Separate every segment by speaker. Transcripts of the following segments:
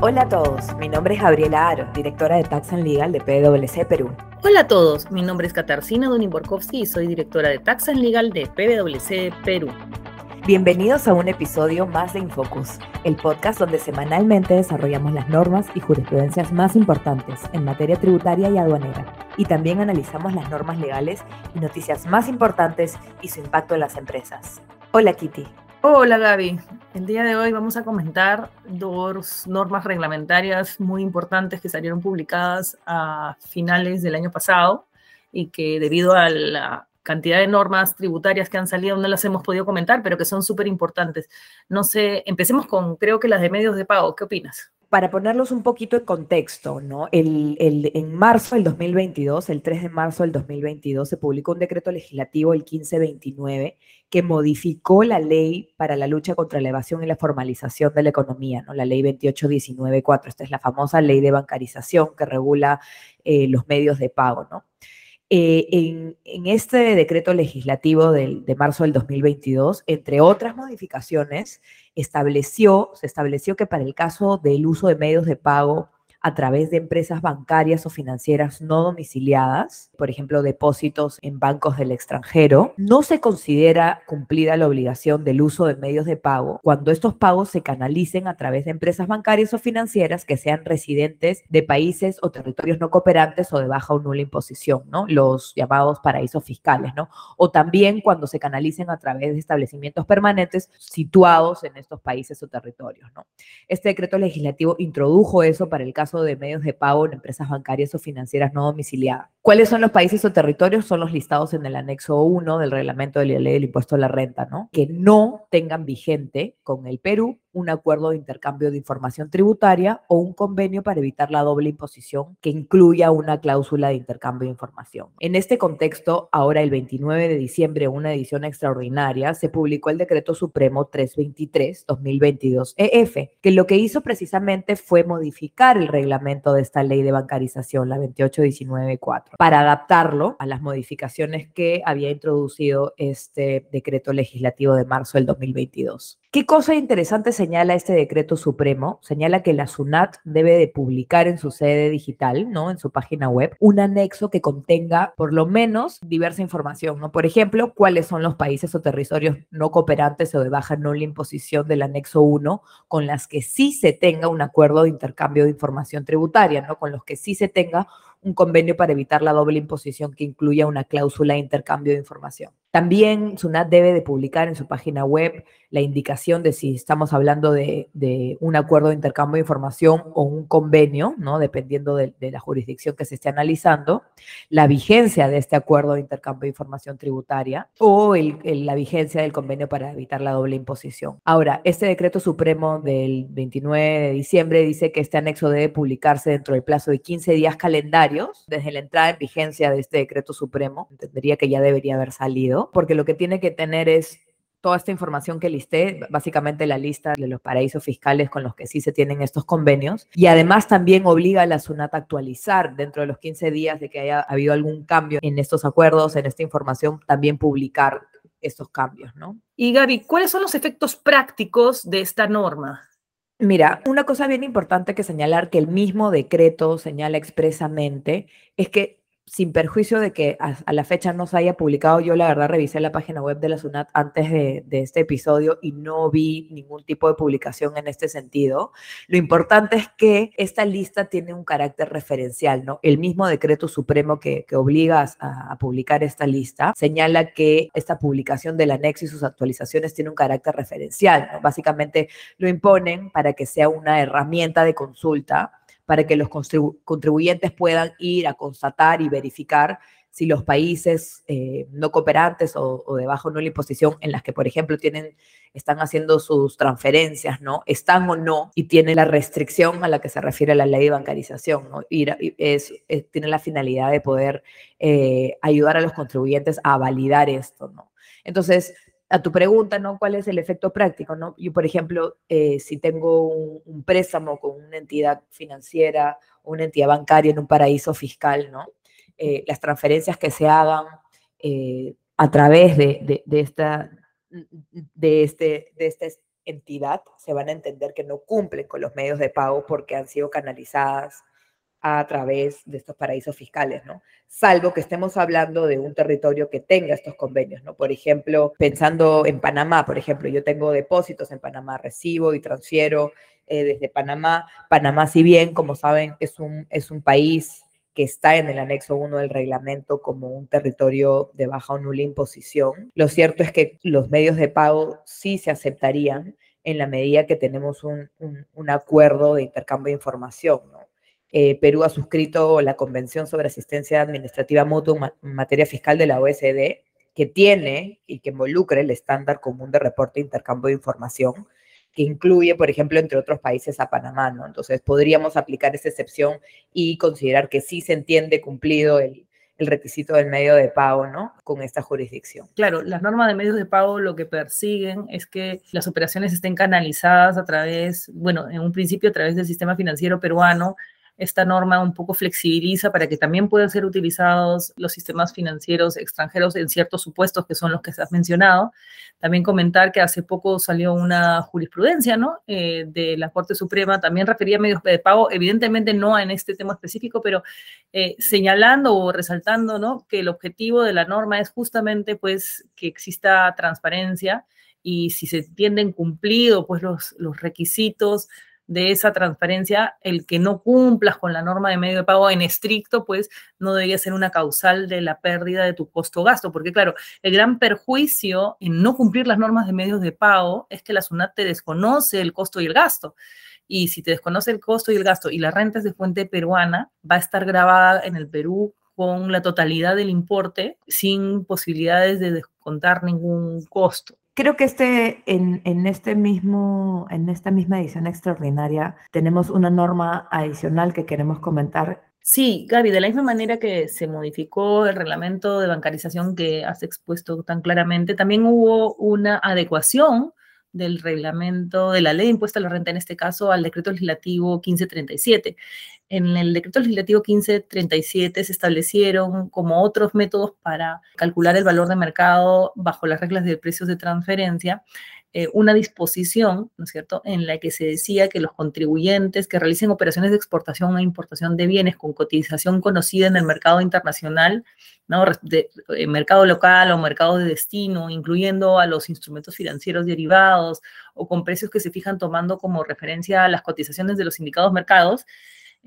Speaker 1: Hola a todos, mi nombre es Gabriela Aro, directora de Tax and Legal de PwC Perú.
Speaker 2: Hola a todos, mi nombre es Katarzyna Dunin-Borkowski y soy directora de Tax and Legal de PwC Perú.
Speaker 1: Bienvenidos a un episodio más de Infocus, el podcast donde semanalmente desarrollamos las normas y jurisprudencias más importantes en materia tributaria y aduanera, y también analizamos las normas legales y noticias más importantes y su impacto en las empresas. Hola Kitty.
Speaker 2: Hola Gaby, el día de hoy vamos a comentar dos normas reglamentarias muy importantes que salieron publicadas a finales del año pasado y que debido a la cantidad de normas tributarias que han salido, no las hemos podido comentar, pero que son súper importantes. No sé, empecemos con, creo que las de medios de pago. ¿Qué opinas?
Speaker 1: Para ponerlos un poquito en contexto, ¿no? El, el, en marzo del 2022, el 3 de marzo del 2022, se publicó un decreto legislativo, el 1529, que modificó la ley para la lucha contra la evasión y la formalización de la economía, ¿no? La ley 28194. Esta es la famosa ley de bancarización que regula eh, los medios de pago, ¿no? Eh, en, este decreto legislativo de marzo del 2022, entre otras modificaciones, estableció, se estableció que para el caso del uso de medios de pago a través de empresas bancarias o financieras no domiciliadas, por ejemplo, depósitos en bancos del extranjero, no se considera cumplida la obligación del uso de medios de pago cuando estos pagos se canalicen a través de empresas bancarias o financieras que sean residentes de países o territorios no cooperantes o de baja o nula imposición, ¿no? Los llamados paraísos fiscales, ¿no? O también cuando se canalicen a través de establecimientos permanentes situados en estos países o territorios, ¿no? Este decreto legislativo introdujo eso para el caso de medios de pago en empresas bancarias o financieras no domiciliadas. ¿Cuáles son los países o territorios? Son los listados en el anexo 1 del reglamento de la ley del impuesto a la renta, ¿no? Que no tengan vigente con el Perú un acuerdo de intercambio de información tributaria o un convenio para evitar la doble imposición que incluya una cláusula de intercambio de información. En este contexto, ahora el 29 de diciembre, una edición extraordinaria, se publicó el Decreto Supremo 323-2022 EF, que lo que hizo precisamente fue modificar el reglamento de esta ley de bancarización, la 28194, para adaptarlo a las modificaciones que había introducido este decreto legislativo de marzo del 2022. ¿Qué cosa interesante señala este decreto supremo? Señala que la SUNAT debe de publicar en su sede digital, ¿no? En su página web, un anexo que contenga por lo menos diversa información, ¿no? Por ejemplo, cuáles son los países o territorios no cooperantes o de baja no la imposición del anexo 1 con las que sí se tenga un acuerdo de intercambio de información tributaria, ¿no? Con los que sí se tenga un convenio para evitar la doble imposición que incluya una cláusula de intercambio de información. También SUNAT debe de publicar en su página web la indicación de si estamos hablando de, un acuerdo de intercambio de información o un convenio, ¿no? dependiendo de, la jurisdicción que se esté analizando, la vigencia de este acuerdo de intercambio de información tributaria o la vigencia del convenio para evitar la doble imposición. Ahora, este decreto supremo del 29 de diciembre dice que este anexo debe publicarse dentro del plazo de 15 días calendarios desde la entrada en vigencia de este decreto supremo. Entendería que ya debería haber salido porque lo que tiene que tener es toda esta información que listé, básicamente la lista de los paraísos fiscales con los que sí se tienen estos convenios, y además también obliga a la SUNAT a actualizar dentro de los 15 días de que haya habido algún cambio en estos acuerdos, en esta información, también publicar estos cambios, ¿no?
Speaker 2: Y Gaby, ¿cuáles son los efectos prácticos de esta norma?
Speaker 1: Mira, una cosa bien importante que señalar que el mismo decreto señala expresamente es que sin perjuicio de que a, la fecha no se haya publicado, yo la verdad revisé la página web de la SUNAT antes de, este episodio y no vi ningún tipo de publicación en este sentido. Lo importante es que esta lista tiene un carácter referencial, ¿no? El mismo decreto supremo que, obliga a, publicar esta lista señala que esta publicación del anexo y sus actualizaciones tiene un carácter referencial, Básicamente lo imponen para que sea una herramienta de consulta para que los contribuyentes puedan ir a constatar y verificar si los países eh, no cooperantes o, o de bajo nula imposición en las que, por ejemplo, tienen, están haciendo sus transferencias, ¿no? Están o no y tienen la restricción a la que se refiere la ley de bancarización, ¿no? Es, tiene la finalidad de poder eh, ayudar a los contribuyentes a validar esto, ¿no? Entonces, a tu pregunta, ¿no? ¿Cuál es el efecto práctico, no? Yo, por ejemplo, eh, si tengo un, préstamo con una entidad financiera una entidad bancaria en un paraíso fiscal, ¿no? Eh, las transferencias que se hagan eh, a través de, esta, de, este, de esta entidad, se van a entender que no cumplen con los medios de pago porque han sido canalizadas a través de estos paraísos fiscales, ¿no? Salvo que estemos hablando de un territorio que tenga estos convenios, ¿no? Por ejemplo, pensando en Panamá, por ejemplo, yo tengo depósitos en Panamá, recibo y transfiero eh, desde Panamá. Panamá, si bien, como saben, es un, es un país que está en el anexo 1 del reglamento como un territorio de baja o nula imposición. Lo cierto es que los medios de pago sí se aceptarían en la medida que tenemos un, un acuerdo de intercambio de información, ¿no? Eh, Perú ha suscrito la Convención sobre Asistencia Administrativa Mutua en materia fiscal de la OSD, que tiene y que involucra el estándar común de reporte e intercambio de información, que incluye, por ejemplo, entre otros países a Panamá, ¿no? Entonces, podríamos aplicar esa excepción y considerar que sí se entiende cumplido el, el requisito del medio de pago, ¿no? Con esta jurisdicción.
Speaker 2: Claro, las normas de medios de pago lo que persiguen es que las operaciones estén canalizadas a través, bueno, en un principio a través del sistema financiero peruano esta norma un poco flexibiliza para que también puedan ser utilizados los sistemas financieros extranjeros en ciertos supuestos que son los que se has mencionado. También comentar que hace poco salió una jurisprudencia ¿no? Eh, de la Corte Suprema, también refería a medios de pago, evidentemente no en este tema específico, pero eh, señalando o resaltando ¿no? que el objetivo de la norma es justamente pues, que exista transparencia y si se entienden cumplidos pues, los requisitos de esa transparencia, el que no cumplas con la norma de medio de pago en estricto, pues no debería ser una causal de la pérdida de tu costo-gasto, porque claro, el gran perjuicio en no cumplir las normas de medios de pago es que la SUNAT te desconoce el costo y el gasto. Y si te desconoce el costo y el gasto y la renta es de fuente peruana, va a estar grabada en el Perú con la totalidad del importe sin posibilidades de descontar ningún costo.
Speaker 1: Creo que este, en, en, este mismo, en esta misma edición extraordinaria tenemos una norma adicional que queremos comentar.
Speaker 2: Sí, Gaby, de la misma manera que se modificó el reglamento de bancarización que has expuesto tan claramente, también hubo una adecuación del reglamento de la ley impuesta a la renta, en este caso al decreto legislativo 1537. En el decreto legislativo 1537 se establecieron como otros métodos para calcular el valor de mercado bajo las reglas de precios de transferencia eh, una disposición, ¿no es cierto?, en la que se decía que los contribuyentes que realicen operaciones de exportación e importación de bienes con cotización conocida en el mercado internacional, ¿no?, de, eh, mercado local o mercado de destino, incluyendo a los instrumentos financieros derivados o con precios que se fijan tomando como referencia a las cotizaciones de los indicados mercados,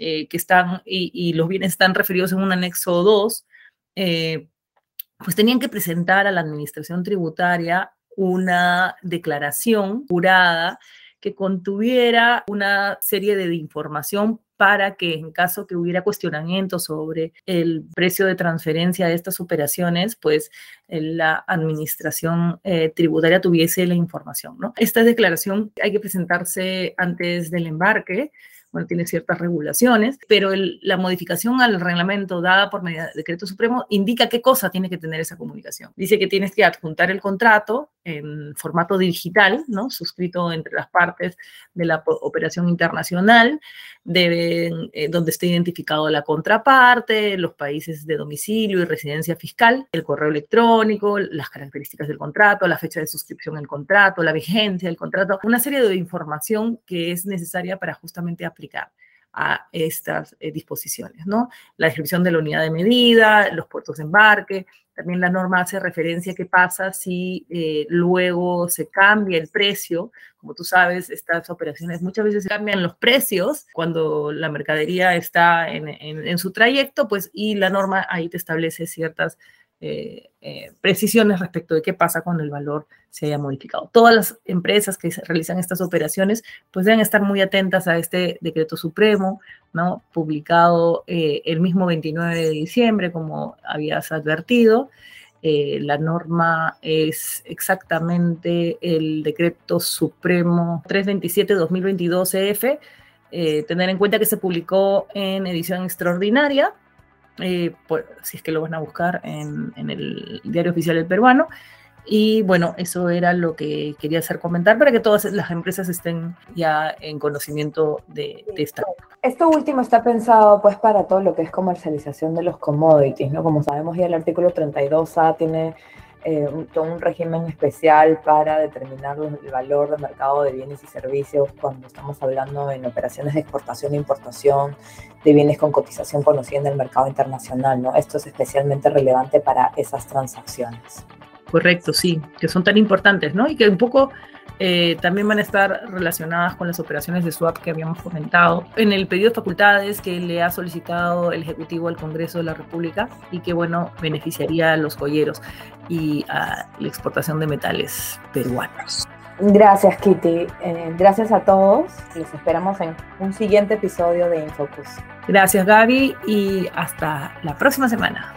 Speaker 2: eh, que están y, los bienes están referidos en un anexo 2, pues tenían que presentar a la administración tributaria una declaración jurada que contuviera una serie de información para que en caso que hubiera cuestionamiento sobre el precio de transferencia de estas operaciones, pues eh, la administración eh, tributaria tuviese la información. Esta declaración hay que presentarse antes del embarque bueno, tiene ciertas regulaciones, pero la modificación al reglamento dada por medio de decreto supremo indica qué cosa tiene que tener esa comunicación. Dice que tienes que adjuntar el contrato en formato digital, ¿no? Suscrito entre las partes de la operación internacional, deben, eh, donde esté identificado la contraparte, los países de domicilio y residencia fiscal, el correo electrónico, las características del contrato, la fecha de suscripción del contrato, la vigencia del contrato, una serie de información que es necesaria para justamente aplicar a estas eh, disposiciones, ¿no? La descripción de la unidad de medida, los puertos de embarque, también la norma hace referencia a qué pasa si eh, luego se cambia el precio. Como tú sabes, estas operaciones muchas veces cambian los precios cuando la mercadería está en, en su trayecto, pues y la norma ahí te establece ciertas eh, eh, precisiones respecto de qué pasa cuando el valor se haya modificado. Todas las empresas que realizan estas operaciones pues deben estar muy atentas a este decreto supremo, ¿no? publicado eh, el mismo 29 de diciembre, como habías advertido. la norma es exactamente el decreto supremo 327-2022 EF. tener en cuenta que se publicó en edición extraordinaria eh, si es que lo van a buscar en, el diario oficial del peruano. Y bueno, eso era lo que quería hacer comentar para que todas las empresas estén ya en conocimiento de, de esta.
Speaker 1: Esto último está pensado pues para todo lo que es comercialización de los commodities, ¿no? Como sabemos ya el artículo 32A tiene eh, un, todo un régimen especial para determinar el valor de mercado de bienes y servicios cuando estamos hablando en operaciones de exportación e importación de bienes con cotización conocida en el mercado internacional, ¿no? Esto es especialmente relevante para esas transacciones.
Speaker 2: Correcto, sí, que son tan importantes, ¿no? Y que un poco eh, también van a estar relacionadas con las operaciones de swap que habíamos comentado en el pedido de facultades que le ha solicitado el Ejecutivo al Congreso de la República y que, bueno, beneficiaría a los joyeros y a la exportación de metales peruanos.
Speaker 1: Gracias, Kitty. Eh, gracias a todos. Los esperamos en un siguiente episodio de Infocus.
Speaker 2: Gracias, Gaby, y hasta la próxima semana.